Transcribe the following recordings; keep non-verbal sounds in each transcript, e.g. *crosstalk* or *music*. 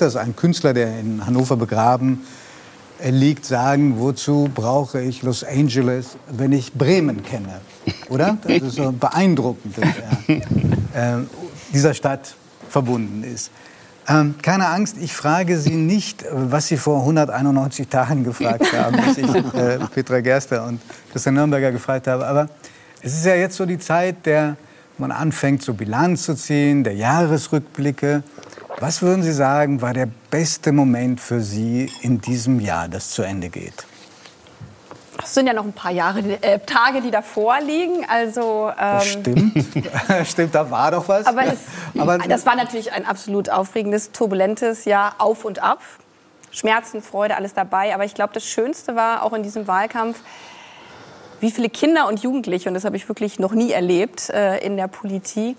dass ein Künstler, der in Hannover begraben liegt, sagen, wozu brauche ich Los Angeles, wenn ich Bremen kenne? Oder? Das ist so beeindruckend, dass er äh, dieser Stadt verbunden ist. Ähm, keine Angst, ich frage Sie nicht, was Sie vor 191 Tagen gefragt *laughs* haben, als ich äh, Petra Gerster und Christian Nürnberger gefragt habe. Aber es ist ja jetzt so die Zeit, der man anfängt, so Bilanz zu ziehen, der Jahresrückblicke. Was würden Sie sagen, war der beste Moment für Sie in diesem Jahr, das zu Ende geht? Es sind ja noch ein paar Jahre, äh, Tage, die davor liegen. Also, ähm, stimmt. *laughs* *laughs* stimmt, da war doch was. Aber, es, *laughs* aber das war natürlich ein absolut aufregendes, turbulentes Jahr auf und ab. Schmerzen, Freude, alles dabei. Aber ich glaube, das Schönste war auch in diesem Wahlkampf, wie viele Kinder und Jugendliche, und das habe ich wirklich noch nie erlebt äh, in der Politik,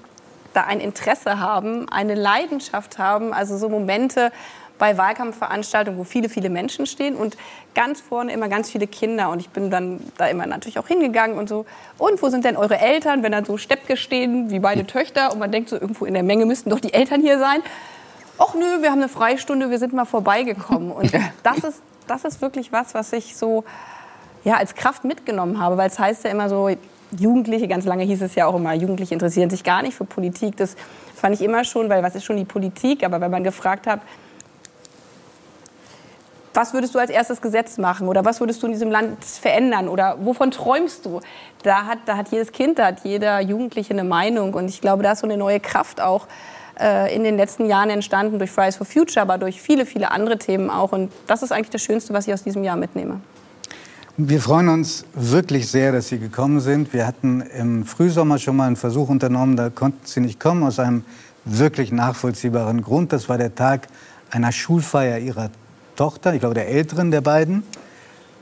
da ein Interesse haben, eine Leidenschaft haben, also so Momente bei Wahlkampfveranstaltungen, wo viele, viele Menschen stehen und ganz vorne immer ganz viele Kinder. Und ich bin dann da immer natürlich auch hingegangen und so, und wo sind denn eure Eltern, wenn dann so Steppke stehen, wie beide Töchter, und man denkt so, irgendwo in der Menge müssten doch die Eltern hier sein. Och nö, wir haben eine Freistunde, wir sind mal vorbeigekommen. Und das ist, das ist wirklich was, was ich so ja, als Kraft mitgenommen habe, weil es heißt ja immer so, Jugendliche, ganz lange hieß es ja auch immer, Jugendliche interessieren sich gar nicht für Politik. Das fand ich immer schon, weil was ist schon die Politik? Aber wenn man gefragt hat, was würdest du als erstes Gesetz machen oder was würdest du in diesem Land verändern oder wovon träumst du? Da hat, da hat jedes Kind, da hat jeder Jugendliche eine Meinung und ich glaube, da ist so eine neue Kraft auch äh, in den letzten Jahren entstanden durch Fridays for Future, aber durch viele, viele andere Themen auch und das ist eigentlich das Schönste, was ich aus diesem Jahr mitnehme. Wir freuen uns wirklich sehr, dass Sie gekommen sind. Wir hatten im Frühsommer schon mal einen Versuch unternommen, da konnten Sie nicht kommen, aus einem wirklich nachvollziehbaren Grund. Das war der Tag einer Schulfeier Ihrer Tochter, ich glaube der älteren der beiden.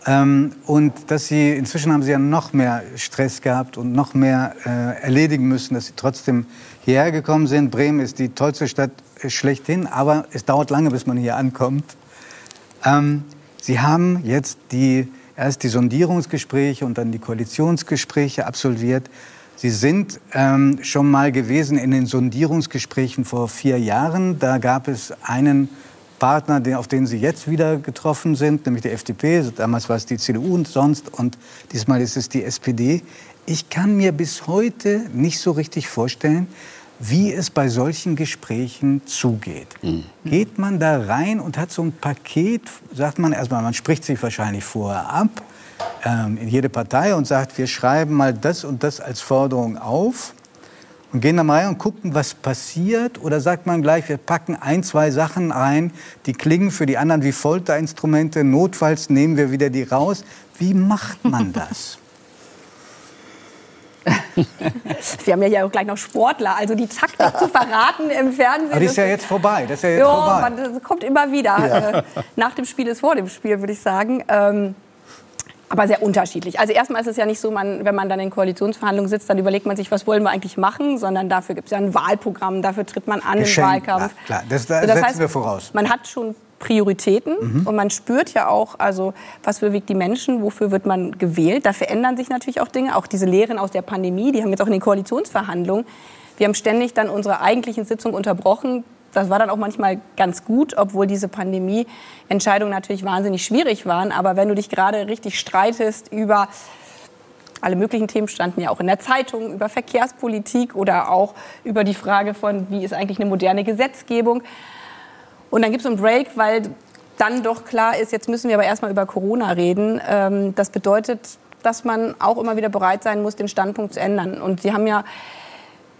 Ähm, und dass Sie, inzwischen haben Sie ja noch mehr Stress gehabt und noch mehr äh, erledigen müssen, dass Sie trotzdem hierher gekommen sind. Bremen ist die tollste Stadt schlechthin, aber es dauert lange, bis man hier ankommt. Ähm, Sie haben jetzt die erst die Sondierungsgespräche und dann die Koalitionsgespräche absolviert. Sie sind ähm, schon mal gewesen in den Sondierungsgesprächen vor vier Jahren. Da gab es einen Partner, auf den Sie jetzt wieder getroffen sind, nämlich die FDP. Damals war es die CDU und sonst und diesmal ist es die SPD. Ich kann mir bis heute nicht so richtig vorstellen, wie es bei solchen Gesprächen zugeht. Mhm. Geht man da rein und hat so ein Paket, sagt man erstmal, man spricht sich wahrscheinlich vorher ab ähm, in jede Partei und sagt, wir schreiben mal das und das als Forderung auf und gehen dann mal rein und gucken, was passiert? Oder sagt man gleich, wir packen ein, zwei Sachen ein, die klingen für die anderen wie Folterinstrumente, notfalls nehmen wir wieder die raus. Wie macht man das? *laughs* *laughs* Wir haben ja auch gleich noch Sportler, also die Taktik zu verraten im Fernsehen. Aber die ist ja jetzt vorbei. Das ist ja jetzt jo, vorbei. das kommt immer wieder. Ja. Äh, nach dem Spiel ist vor dem Spiel, würde ich sagen. Ähm, aber sehr unterschiedlich. Also erstmal ist es ja nicht so, man, wenn man dann in Koalitionsverhandlungen sitzt, dann überlegt man sich, was wollen wir eigentlich machen, sondern dafür gibt es ja ein Wahlprogramm, dafür tritt man an Geschenk, im Wahlkampf. Ja, klar, das, das, das setzen heißt, wir voraus. Man hat schon Prioritäten mhm. und man spürt ja auch, also was bewegt die Menschen, wofür wird man gewählt. Da verändern sich natürlich auch Dinge, auch diese Lehren aus der Pandemie, die haben jetzt auch in den Koalitionsverhandlungen. Wir haben ständig dann unsere eigentlichen Sitzungen unterbrochen. Das war dann auch manchmal ganz gut, obwohl diese Pandemie-Entscheidungen natürlich wahnsinnig schwierig waren. Aber wenn du dich gerade richtig streitest über alle möglichen Themen standen ja auch in der Zeitung über Verkehrspolitik oder auch über die Frage von, wie ist eigentlich eine moderne Gesetzgebung. Und dann gibt es einen Break, weil dann doch klar ist, jetzt müssen wir aber erstmal über Corona reden. Ähm, das bedeutet, dass man auch immer wieder bereit sein muss, den Standpunkt zu ändern. Und Sie haben ja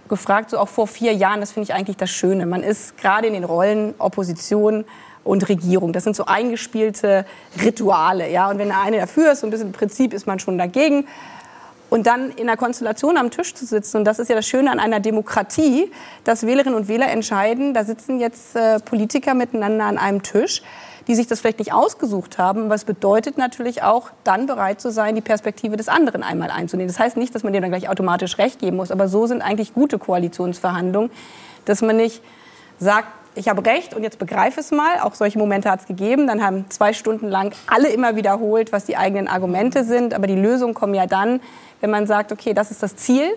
gefragt, so auch vor vier Jahren, das finde ich eigentlich das Schöne. Man ist gerade in den Rollen Opposition und Regierung. Das sind so eingespielte Rituale. Ja? Und wenn der eine dafür ist, so ein bisschen im Prinzip ist man schon dagegen. Und dann in der Konstellation am Tisch zu sitzen, und das ist ja das Schöne an einer Demokratie, dass Wählerinnen und Wähler entscheiden, da sitzen jetzt äh, Politiker miteinander an einem Tisch, die sich das vielleicht nicht ausgesucht haben. Es bedeutet natürlich auch, dann bereit zu sein, die Perspektive des anderen einmal einzunehmen. Das heißt nicht, dass man dem dann gleich automatisch Recht geben muss, aber so sind eigentlich gute Koalitionsverhandlungen, dass man nicht sagt, ich habe recht und jetzt begreife es mal. Auch solche Momente hat es gegeben. Dann haben zwei Stunden lang alle immer wiederholt, was die eigenen Argumente sind. Aber die Lösungen kommen ja dann, wenn man sagt, okay, das ist das Ziel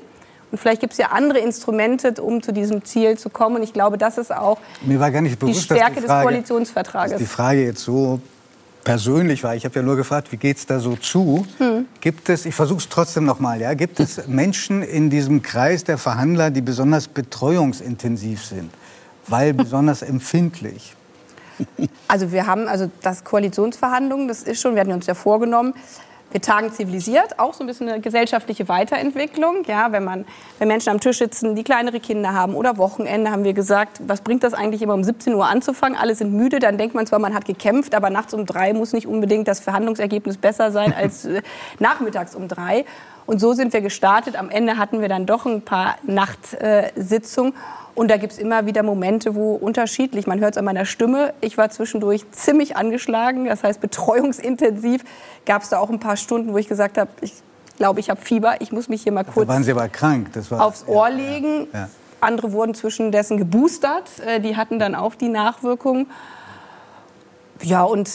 Und vielleicht gibt es ja andere Instrumente, um zu diesem Ziel zu kommen. Und ich glaube, das ist auch Mir war gar nicht bewusst, die Stärke die Frage, des Koalitionsvertrages. Die Frage jetzt so persönlich war. Ich habe ja nur gefragt, wie geht es da so zu? Hm. Gibt es, ich versuche es trotzdem noch mal, ja, gibt es *laughs* Menschen in diesem Kreis der Verhandler, die besonders betreuungsintensiv sind, weil besonders empfindlich? Also wir haben also das Koalitionsverhandlungen, das ist schon, wir hatten uns ja vorgenommen, wir tagen zivilisiert, auch so ein bisschen eine gesellschaftliche Weiterentwicklung. Ja, wenn, man, wenn Menschen am Tisch sitzen, die kleinere Kinder haben oder Wochenende, haben wir gesagt, was bringt das eigentlich immer um 17 Uhr anzufangen? Alle sind müde, dann denkt man zwar, man hat gekämpft, aber nachts um drei muss nicht unbedingt das Verhandlungsergebnis besser sein als äh, nachmittags um drei. Und so sind wir gestartet. Am Ende hatten wir dann doch ein paar Nachtsitzungen. Und da gibt es immer wieder Momente, wo unterschiedlich, man hört es an meiner Stimme, ich war zwischendurch ziemlich angeschlagen, das heißt betreuungsintensiv, gab es da auch ein paar Stunden, wo ich gesagt habe, ich glaube, ich habe Fieber, ich muss mich hier mal kurz da waren Sie aber krank. Das war, aufs Ohr ja, legen. Ja, ja. Andere wurden zwischendessen geboostert, äh, die hatten dann auch die Nachwirkungen. Ja, und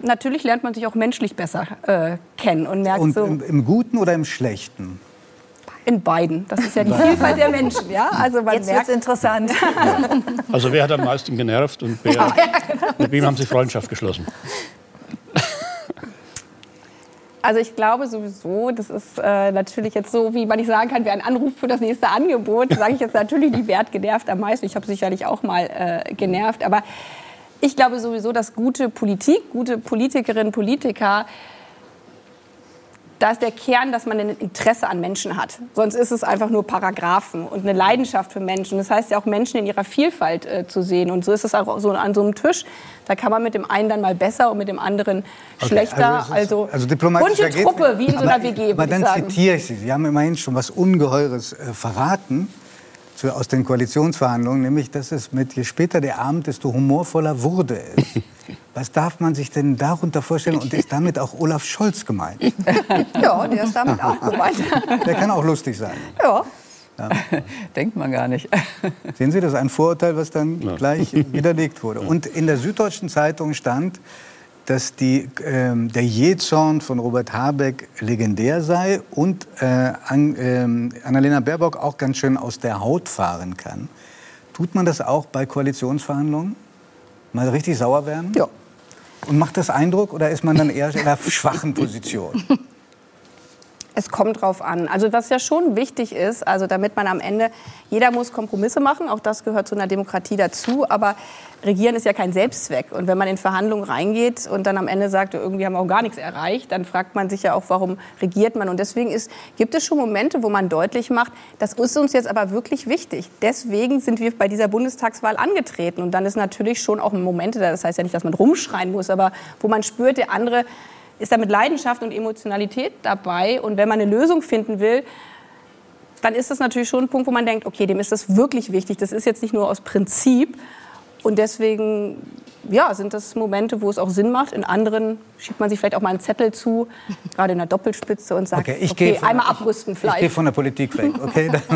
natürlich lernt man sich auch menschlich besser äh, kennen und merkt und so. Im, Im Guten oder im Schlechten? In beiden. Das ist ja die Vielfalt der Menschen. Ja? Also man Jetzt wird interessant. Also wer hat am meisten genervt und wer, ja, genau. mit wem haben Sie Freundschaft geschlossen? Also ich glaube sowieso, das ist äh, natürlich jetzt so, wie man nicht sagen kann, wer einen Anruf für das nächste Angebot, sage ich jetzt natürlich, die Wert genervt am meisten. Ich habe sicherlich auch mal äh, genervt, aber ich glaube sowieso, dass gute Politik, gute Politikerinnen, Politiker da ist der Kern, dass man ein Interesse an Menschen hat. Sonst ist es einfach nur Paragraphen und eine Leidenschaft für Menschen. Das heißt ja auch Menschen in ihrer Vielfalt äh, zu sehen. Und so ist es auch so an so einem Tisch. Da kann man mit dem einen dann mal besser und mit dem anderen schlechter. Okay, also, also, also bunte Truppe, wie in so einer WG. Aber dann zitiere ich Sie. Sie haben immerhin schon was Ungeheures äh, verraten zu, aus den Koalitionsverhandlungen, nämlich dass es mit je später der Abend, desto humorvoller wurde es. *laughs* Was darf man sich denn darunter vorstellen? Und ist damit auch Olaf Scholz gemeint? *laughs* ja, der ist damit auch gemeint. *laughs* Der kann auch lustig sein. Ja. Ja. *laughs* Denkt man gar nicht. Sehen Sie, das ist ein Vorurteil, was dann ja. gleich widerlegt wurde. Und in der Süddeutschen Zeitung stand, dass die, äh, der Jähzorn von Robert Habeck legendär sei und äh, an, äh, Annalena Baerbock auch ganz schön aus der Haut fahren kann. Tut man das auch bei Koalitionsverhandlungen? Mal richtig sauer werden? Ja. Und macht das Eindruck oder ist man dann eher in einer schwachen Position? *laughs* Es kommt drauf an. Also was ja schon wichtig ist, also damit man am Ende, jeder muss Kompromisse machen, auch das gehört zu einer Demokratie dazu, aber Regieren ist ja kein Selbstzweck. Und wenn man in Verhandlungen reingeht und dann am Ende sagt, irgendwie haben wir auch gar nichts erreicht, dann fragt man sich ja auch, warum regiert man. Und deswegen ist, gibt es schon Momente, wo man deutlich macht, das ist uns jetzt aber wirklich wichtig. Deswegen sind wir bei dieser Bundestagswahl angetreten. Und dann ist natürlich schon auch Momente, das heißt ja nicht, dass man rumschreien muss, aber wo man spürt, der andere ist da mit Leidenschaft und Emotionalität dabei. Und wenn man eine Lösung finden will, dann ist das natürlich schon ein Punkt, wo man denkt, okay, dem ist das wirklich wichtig. Das ist jetzt nicht nur aus Prinzip. Und deswegen ja, sind das Momente, wo es auch Sinn macht. In anderen schiebt man sich vielleicht auch mal einen Zettel zu, *laughs* gerade in der Doppelspitze und sagt, okay, okay einmal abrüsten vielleicht. Ich gehe von der Politik weg, okay? *laughs*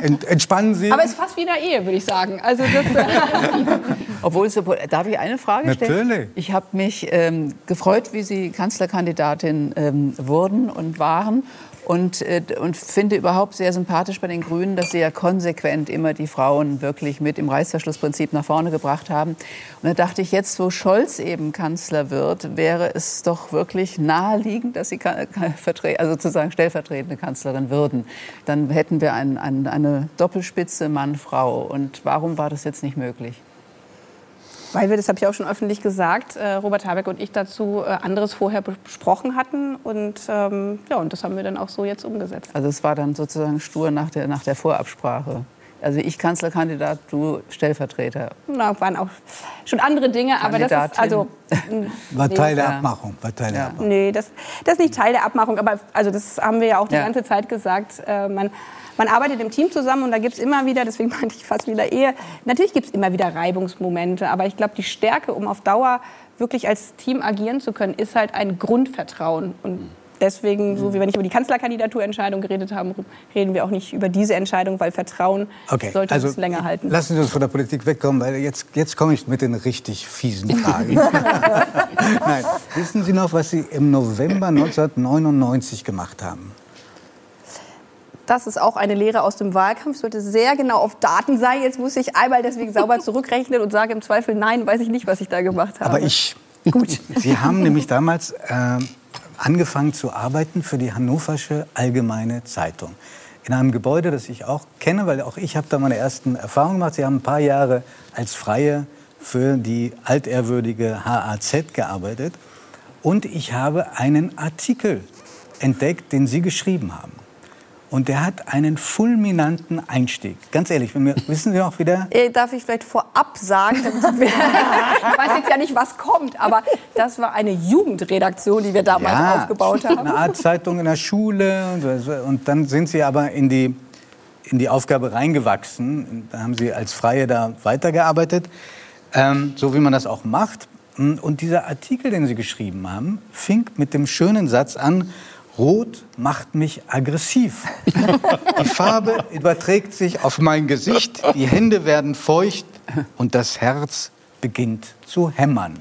Dann entspannen Sie. Aber es ist fast wie in der Ehe, würde ich sagen. Also das, *laughs* Obwohl, so, darf ich eine Frage stellen? Natürlich. Ich habe mich ähm, gefreut, wie Sie Kanzlerkandidatin ähm, wurden und waren und, äh, und finde überhaupt sehr sympathisch bei den Grünen, dass sie ja konsequent immer die Frauen wirklich mit im Reißverschlussprinzip nach vorne gebracht haben. Und da dachte ich, jetzt, wo Scholz eben Kanzler wird, wäre es doch wirklich naheliegend, dass sie also sozusagen stellvertretende Kanzlerin würden. Dann hätten wir ein, ein, eine Doppelspitze Mann-Frau. Und warum war das jetzt nicht möglich? Weil wir, das habe ich auch schon öffentlich gesagt, äh, Robert Habeck und ich dazu äh, anderes vorher besprochen hatten. Und, ähm, ja, und das haben wir dann auch so jetzt umgesetzt. Also es war dann sozusagen stur nach der, nach der Vorabsprache. Also ich Kanzlerkandidat, du Stellvertreter. Na, waren auch schon andere Dinge, aber das ist also *laughs* war Teil der Abmachung. War Teil der Abmachung. Nee, das, das ist nicht Teil der Abmachung, aber also das haben wir ja auch die ja. ganze Zeit gesagt. Äh, man man arbeitet im Team zusammen und da gibt es immer wieder, deswegen *laughs* meinte ich fast wieder Ehe, natürlich gibt es immer wieder Reibungsmomente, aber ich glaube, die Stärke, um auf Dauer wirklich als Team agieren zu können, ist halt ein Grundvertrauen. Und deswegen, so wie wir nicht über die Kanzlerkandidaturentscheidung geredet haben, reden wir auch nicht über diese Entscheidung, weil Vertrauen okay, sollte also uns länger halten. Lassen Sie uns von der Politik wegkommen, weil jetzt, jetzt komme ich mit den richtig fiesen Fragen. *laughs* Nein, wissen Sie noch, was Sie im November 1999 gemacht haben? das ist auch eine Lehre aus dem Wahlkampf. Ich sollte sehr genau auf Daten sein. Jetzt muss ich einmal deswegen sauber *laughs* zurückrechnen und sage im Zweifel, nein, weiß ich nicht, was ich da gemacht habe. Aber ich. Gut. Sie haben nämlich damals äh, angefangen zu arbeiten für die Hannoversche Allgemeine Zeitung. In einem Gebäude, das ich auch kenne, weil auch ich habe da meine ersten Erfahrungen gemacht. Sie haben ein paar Jahre als Freie für die altehrwürdige HAZ gearbeitet. Und ich habe einen Artikel entdeckt, den Sie geschrieben haben. Und der hat einen fulminanten Einstieg. Ganz ehrlich, wir, wissen Sie noch wieder? Äh, darf ich vielleicht vorab sagen? *laughs* ich weiß jetzt ja nicht, was kommt, aber das war eine Jugendredaktion, die wir damals ja, aufgebaut *laughs* haben. Eine Art Zeitung in der Schule. Und dann sind Sie aber in die, in die Aufgabe reingewachsen. Da haben Sie als Freie da weitergearbeitet, ähm, so wie man das auch macht. Und dieser Artikel, den Sie geschrieben haben, fing mit dem schönen Satz an, Rot macht mich aggressiv. Die Farbe überträgt sich auf mein Gesicht, die Hände werden feucht und das Herz beginnt zu hämmern.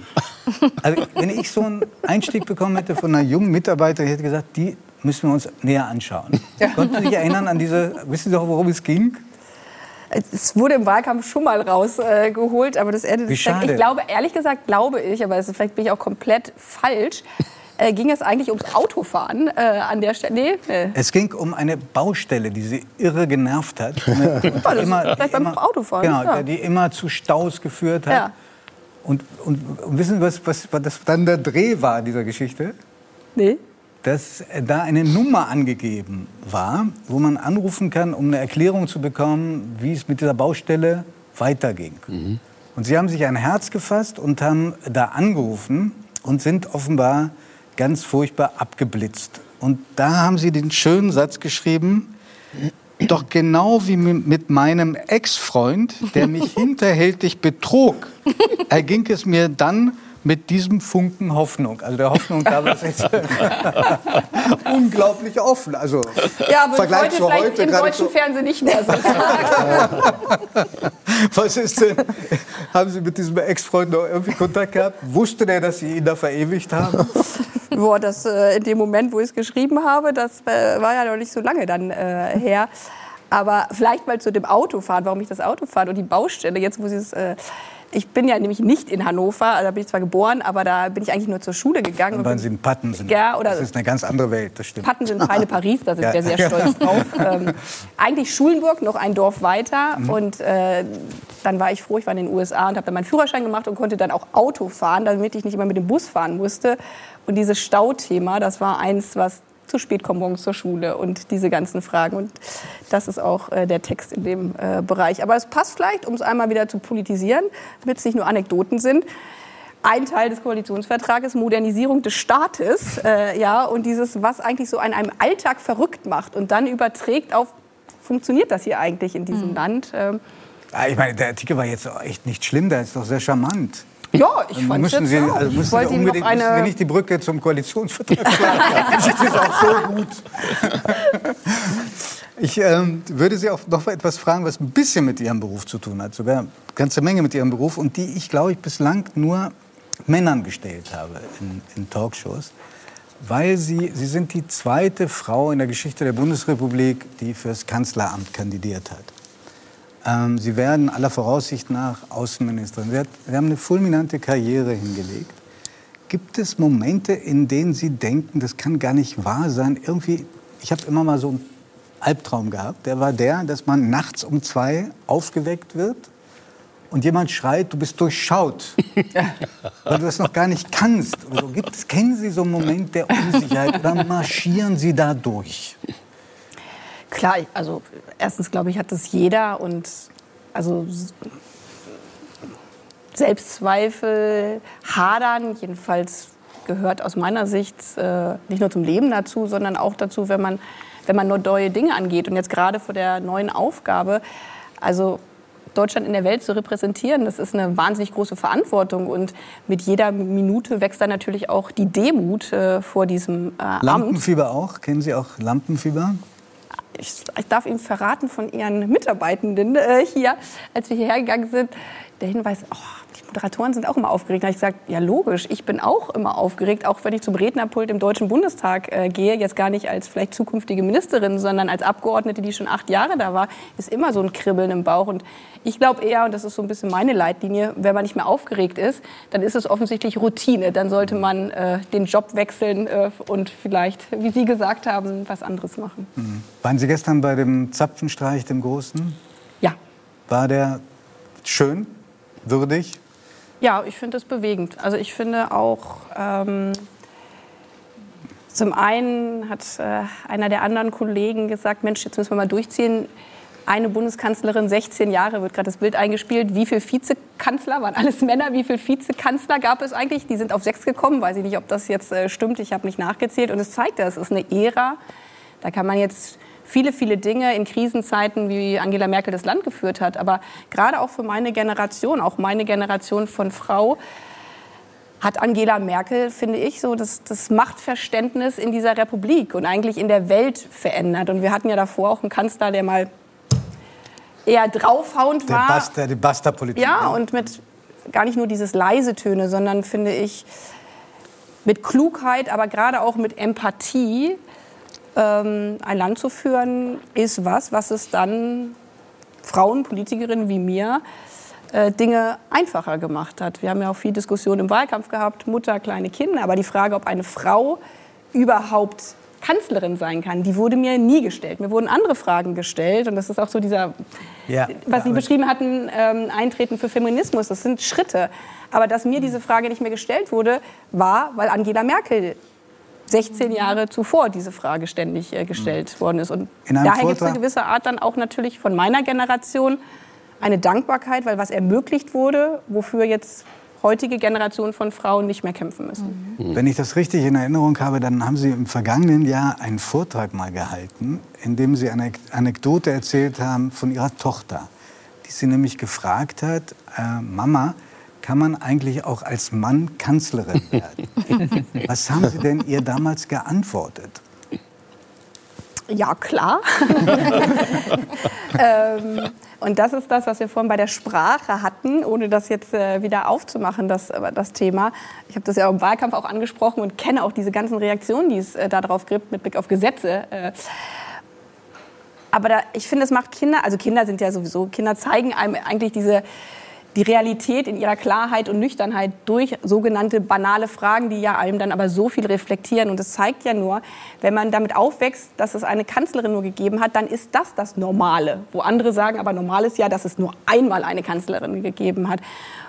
Also, wenn ich so einen Einstieg bekommen hätte von einer jungen Mitarbeiterin, hätte gesagt, die müssen wir uns näher anschauen. Ja. Konnten Sie sich erinnern an diese, wissen Sie auch, worum es ging? Es wurde im Wahlkampf schon mal rausgeholt, äh, aber das Ende des Ich glaube, ehrlich gesagt, glaube ich, aber vielleicht bin ich auch komplett falsch, äh, ging es eigentlich ums Autofahren äh, an der Stelle? Nee, nee. Es ging um eine Baustelle, die sie irre genervt hat. *laughs* Eine, immer, vielleicht beim immer, Autofahren. Genau, ja. die immer zu Staus geführt hat. Ja. Und, und, und, wissen Sie, was, was, was das dann der Dreh war dieser Geschichte? Nee. Dass da eine Nummer angegeben war, wo man anrufen kann, um eine Erklärung zu bekommen, wie es mit dieser Baustelle weiterging. Mhm. Und Sie haben sich ein Herz gefasst und haben da angerufen und sind offenbar ganz furchtbar abgeblitzt. Und da haben sie den schönen Satz geschrieben, doch genau wie mit meinem Ex-Freund, der mich *laughs* hinterhältig betrog, erging es mir dann mit diesem Funken Hoffnung. Also der Hoffnung da war es jetzt *laughs* unglaublich offen. Also ja, aber Vergleich heute zu heute im deutschen Fernsehen nicht mehr so. *laughs* Was ist denn? Haben Sie mit diesem Ex-Freund noch irgendwie Kontakt gehabt? Wusste der, dass Sie ihn da verewigt haben? *laughs* Boah, das äh, in dem Moment, wo ich es geschrieben habe, das äh, war ja noch nicht so lange dann äh, her. Aber vielleicht mal zu dem Autofahren, warum ich das Autofahren und die Baustelle, jetzt wo Sie es äh, ich bin ja nämlich nicht in Hannover, also da bin ich zwar geboren, aber da bin ich eigentlich nur zur Schule gegangen. Und weil Sie in Patten sind. Ja, oder das ist eine ganz andere Welt, das stimmt. Patten sind Feine Paris, da sind ja. wir sehr *laughs* stolz drauf. Ähm, eigentlich Schulenburg, noch ein Dorf weiter. Mhm. Und äh, dann war ich froh, ich war in den USA und habe dann meinen Führerschein gemacht und konnte dann auch Auto fahren, damit ich nicht immer mit dem Bus fahren musste. Und dieses Stauthema, das war eins, was zu spät kommen morgens zur Schule und diese ganzen Fragen. Und das ist auch äh, der Text in dem äh, Bereich. Aber es passt vielleicht, um es einmal wieder zu politisieren, damit es nicht nur Anekdoten sind. Ein Teil des Koalitionsvertrages, Modernisierung des Staates, äh, ja, und dieses, was eigentlich so an einem Alltag verrückt macht und dann überträgt auf, funktioniert das hier eigentlich in diesem mhm. Land? Ähm, ich meine, der Artikel war jetzt echt nicht schlimm, der ist doch sehr charmant. Ja, ich fand es Sie, also müssen ich wollte unbedingt, noch eine... müssen nicht die Brücke zum Koalitionsvertrag schlagen. *laughs* das ist auch so gut. Ich ähm, würde Sie auch noch etwas fragen, was ein bisschen mit Ihrem Beruf zu tun hat, sogar eine ganze Menge mit Ihrem Beruf und die ich, glaube ich, bislang nur Männern gestellt habe in, in Talkshows. Weil Sie, Sie sind die zweite Frau in der Geschichte der Bundesrepublik, die fürs Kanzleramt kandidiert hat. Ähm, Sie werden aller Voraussicht nach Außenministerin. Sie, hat, Sie haben eine fulminante Karriere hingelegt. Gibt es Momente, in denen Sie denken, das kann gar nicht wahr sein? Irgendwie, ich habe immer mal so einen Albtraum gehabt. Der war der, dass man nachts um zwei aufgeweckt wird und jemand schreit, du bist durchschaut, *laughs* weil du das noch gar nicht kannst. Oder Gibt es, kennen Sie so einen Moment der Unsicherheit oder marschieren Sie da durch? Klar, also erstens glaube ich, hat das jeder und also Selbstzweifel, Hadern, jedenfalls gehört aus meiner Sicht äh, nicht nur zum Leben dazu, sondern auch dazu, wenn man, wenn man nur neue Dinge angeht. Und jetzt gerade vor der neuen Aufgabe, also Deutschland in der Welt zu repräsentieren, das ist eine wahnsinnig große Verantwortung. Und mit jeder Minute wächst dann natürlich auch die Demut äh, vor diesem äh, Amt. Lampenfieber auch? Kennen Sie auch Lampenfieber? Ich, ich darf Ihnen verraten von Ihren Mitarbeitenden äh, hier, als wir hierher gegangen sind, der Hinweis, oh, die Moderatoren sind auch immer aufgeregt. Da habe ich gesagt, ja logisch, ich bin auch immer aufgeregt, auch wenn ich zum Rednerpult im Deutschen Bundestag äh, gehe, jetzt gar nicht als vielleicht zukünftige Ministerin, sondern als Abgeordnete, die schon acht Jahre da war, ist immer so ein Kribbeln im Bauch. Und ich glaube eher, und das ist so ein bisschen meine Leitlinie, wenn man nicht mehr aufgeregt ist, dann ist es offensichtlich Routine. Dann sollte man äh, den Job wechseln äh, und vielleicht, wie Sie gesagt haben, was anderes machen. Mhm. Waren Sie gestern bei dem Zapfenstreich, dem Großen? Ja. War der schön, würdig? Ja, ich finde es bewegend. Also ich finde auch, ähm, zum einen hat äh, einer der anderen Kollegen gesagt, Mensch, jetzt müssen wir mal durchziehen. Eine Bundeskanzlerin, 16 Jahre, wird gerade das Bild eingespielt. Wie viele Vizekanzler, waren alles Männer, wie viele Vizekanzler gab es eigentlich? Die sind auf sechs gekommen, weiß ich nicht, ob das jetzt äh, stimmt, ich habe nicht nachgezählt. Und es zeigt, das ist eine Ära, da kann man jetzt viele, viele Dinge in Krisenzeiten, wie Angela Merkel das Land geführt hat. Aber gerade auch für meine Generation, auch meine Generation von Frau, hat Angela Merkel, finde ich, so das, das Machtverständnis in dieser Republik und eigentlich in der Welt verändert. Und wir hatten ja davor auch einen Kanzler, der mal eher draufhauend war. Der Basta, die Basta-Politik. Ja, und mit gar nicht nur dieses leise Töne, sondern finde ich mit Klugheit, aber gerade auch mit Empathie ähm, ein Land zu führen, ist was, was es dann Frauen, Politikerinnen wie mir, äh, Dinge einfacher gemacht hat. Wir haben ja auch viel Diskussion im Wahlkampf gehabt, Mutter, kleine Kinder, aber die Frage, ob eine Frau überhaupt Kanzlerin sein kann, die wurde mir nie gestellt. Mir wurden andere Fragen gestellt und das ist auch so dieser, ja, was Sie beschrieben hatten, ähm, Eintreten für Feminismus. Das sind Schritte. Aber dass mir diese Frage nicht mehr gestellt wurde, war, weil Angela Merkel 16 Jahre zuvor diese Frage ständig äh, gestellt worden ist. Und daher gibt es eine gewisse Art dann auch natürlich von meiner Generation eine Dankbarkeit, weil was ermöglicht wurde, wofür jetzt heutige Generationen von Frauen nicht mehr kämpfen müssen. Mhm. Wenn ich das richtig in Erinnerung habe, dann haben Sie im vergangenen Jahr einen Vortrag mal gehalten, in dem Sie eine Anekdote erzählt haben von Ihrer Tochter, die Sie nämlich gefragt hat, äh, Mama, kann man eigentlich auch als Mann Kanzlerin *laughs* werden. Was haben Sie denn ihr damals geantwortet? Ja, klar. *laughs* ähm, und das ist das, was wir vorhin bei der Sprache hatten, ohne das jetzt äh, wieder aufzumachen, das, äh, das Thema. Ich habe das ja im Wahlkampf auch angesprochen und kenne auch diese ganzen Reaktionen, die es äh, darauf gibt, mit Blick auf Gesetze. Äh. aber da, ich finde, es macht Kinder, also Kinder sind ja sowieso, Kinder zeigen einem eigentlich diese die Realität in ihrer Klarheit und Nüchternheit durch sogenannte banale Fragen, die ja einem dann aber so viel reflektieren. Und das zeigt ja nur, wenn man damit aufwächst, dass es eine Kanzlerin nur gegeben hat, dann ist das das Normale. Wo andere sagen, aber normal ist ja, dass es nur einmal eine Kanzlerin gegeben hat.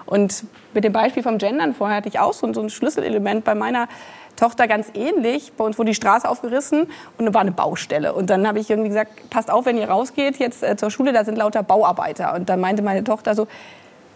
Und mit dem Beispiel vom Gendern vorher hatte ich auch so ein Schlüsselelement bei meiner Tochter ganz ähnlich. Bei uns wurde die Straße aufgerissen und da war eine Baustelle. Und dann habe ich irgendwie gesagt, passt auf, wenn ihr rausgeht jetzt äh, zur Schule, da sind lauter Bauarbeiter. Und dann meinte meine Tochter so,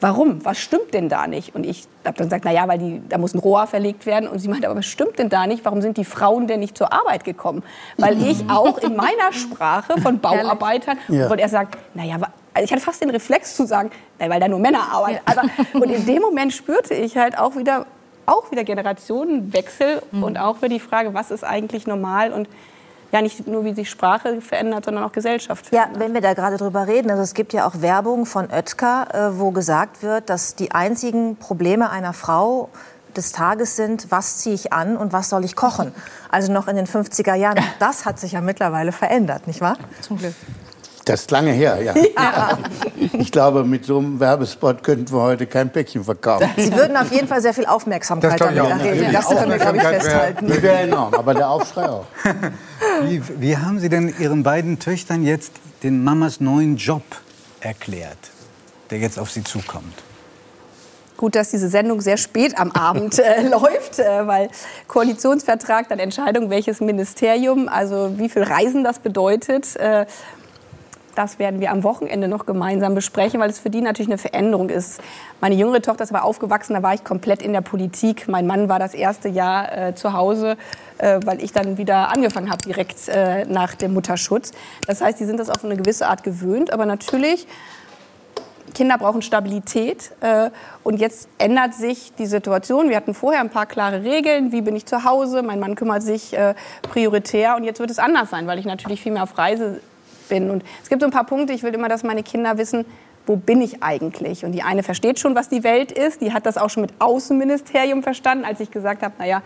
warum? Was stimmt denn da nicht? Und ich habe dann gesagt, na ja, weil die, da muss ein Rohr verlegt werden. Und sie meinte, aber was stimmt denn da nicht? Warum sind die Frauen denn nicht zur Arbeit gekommen? Weil *laughs* ich auch in meiner Sprache von Bauarbeitern, ja. und er sagt, na ja, also ich hatte fast den Reflex zu sagen, weil da nur Männer arbeiten. Ja. Aber, und in dem Moment spürte ich halt auch wieder, auch wieder Generationenwechsel mhm. und auch wieder die Frage, was ist eigentlich normal und ja nicht nur wie sich Sprache verändert, sondern auch Gesellschaft verändert. Ja, wenn wir da gerade drüber reden, also es gibt ja auch Werbung von Oetker, äh, wo gesagt wird, dass die einzigen Probleme einer Frau des Tages sind, was ziehe ich an und was soll ich kochen. Also noch in den 50er Jahren. *laughs* Das hat sich ja mittlerweile verändert, nicht wahr? Zum Glück. Das ist lange her, ja. *laughs* ja. *laughs* Ich glaube, mit so einem Werbespot könnten wir heute kein Päckchen verkaufen. Sie würden auf jeden Fall sehr viel Aufmerksamkeit damit erregen. Das können wir, glaube ich, festhalten. Wäre, wäre enorm, aber der Aufschrei auch. Wie, wie haben Sie denn Ihren beiden Töchtern jetzt den Mamas neuen Job erklärt, der jetzt auf Sie zukommt? Gut, dass diese Sendung sehr spät am Abend äh, *laughs* läuft, äh, weil Koalitionsvertrag, dann Entscheidung, welches Ministerium, also wie viel Reisen das bedeutet. Äh, das werden wir am Wochenende noch gemeinsam besprechen, weil es für die natürlich eine Veränderung ist. Meine jüngere Tochter ist aber aufgewachsen, da war ich komplett in der Politik. Mein Mann war das erste Jahr äh, zu Hause, äh, weil ich dann wieder angefangen habe, direkt äh, nach dem Mutterschutz. Das heißt, die sind das auf eine gewisse Art gewöhnt, aber natürlich Kinder brauchen Stabilität. Äh, und jetzt ändert sich die Situation. Wir hatten vorher ein paar klare Regeln. Wie bin ich zu Hause? Mein Mann kümmert sich äh, prioritär. Und jetzt wird es anders sein, weil ich natürlich viel mehr auf Reise bin. Und es gibt so ein paar Punkte, ich will immer, dass meine Kinder wissen, wo bin ich eigentlich? Und die eine versteht schon, was die Welt ist, die hat das auch schon mit Außenministerium verstanden, als ich gesagt habe, naja.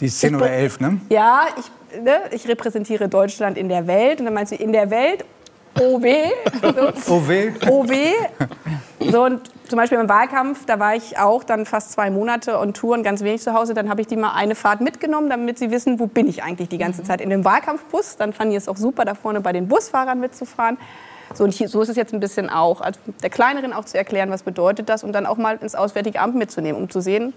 Die ist 10 oder 11, ne? Ja, ich, ne, ich repräsentiere Deutschland in der Welt. Und dann meinst du, in der Welt OW. So. OW. OW. So, und zum Beispiel im Wahlkampf, da war ich auch dann fast zwei Monate on Tour und ganz wenig zu Hause. Dann habe ich die mal eine Fahrt mitgenommen, damit sie wissen, wo bin ich eigentlich die ganze mhm. Zeit. In dem Wahlkampfbus, dann fanden die es auch super, da vorne bei den Busfahrern mitzufahren. So, und hier, so ist es jetzt ein bisschen auch, also der Kleineren auch zu erklären, was bedeutet das und dann auch mal ins Auswärtige Amt mitzunehmen, um zu sehen,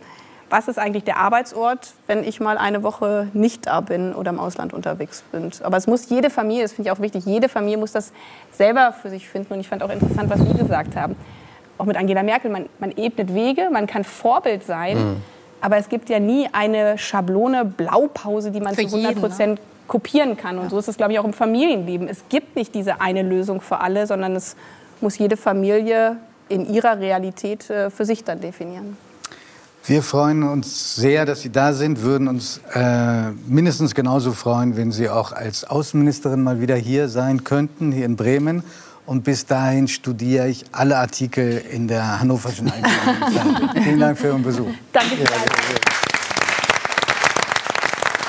was ist eigentlich der Arbeitsort, wenn ich mal eine Woche nicht da bin oder im Ausland unterwegs bin. Aber es muss jede Familie, das finde ich auch wichtig, jede Familie muss das selber für sich finden. Und ich fand auch interessant, was Sie gesagt haben. Auch mit Angela Merkel, man, man ebnet Wege, man kann Vorbild sein, mhm. aber es gibt ja nie eine Schablone, Blaupause, die man für zu 100 Prozent ne? kopieren kann. Und ja. so ist es, glaube ich, auch im Familienleben. Es gibt nicht diese eine Lösung für alle, sondern es muss jede Familie in ihrer Realität äh, für sich dann definieren. Wir freuen uns sehr, dass Sie da sind, würden uns äh, mindestens genauso freuen, wenn Sie auch als Außenministerin mal wieder hier sein könnten, hier in Bremen. Und bis dahin studiere ich alle Artikel in der Hannoverschen Einzelhandel. *laughs* Vielen Dank für Ihren Besuch. Danke. Ja,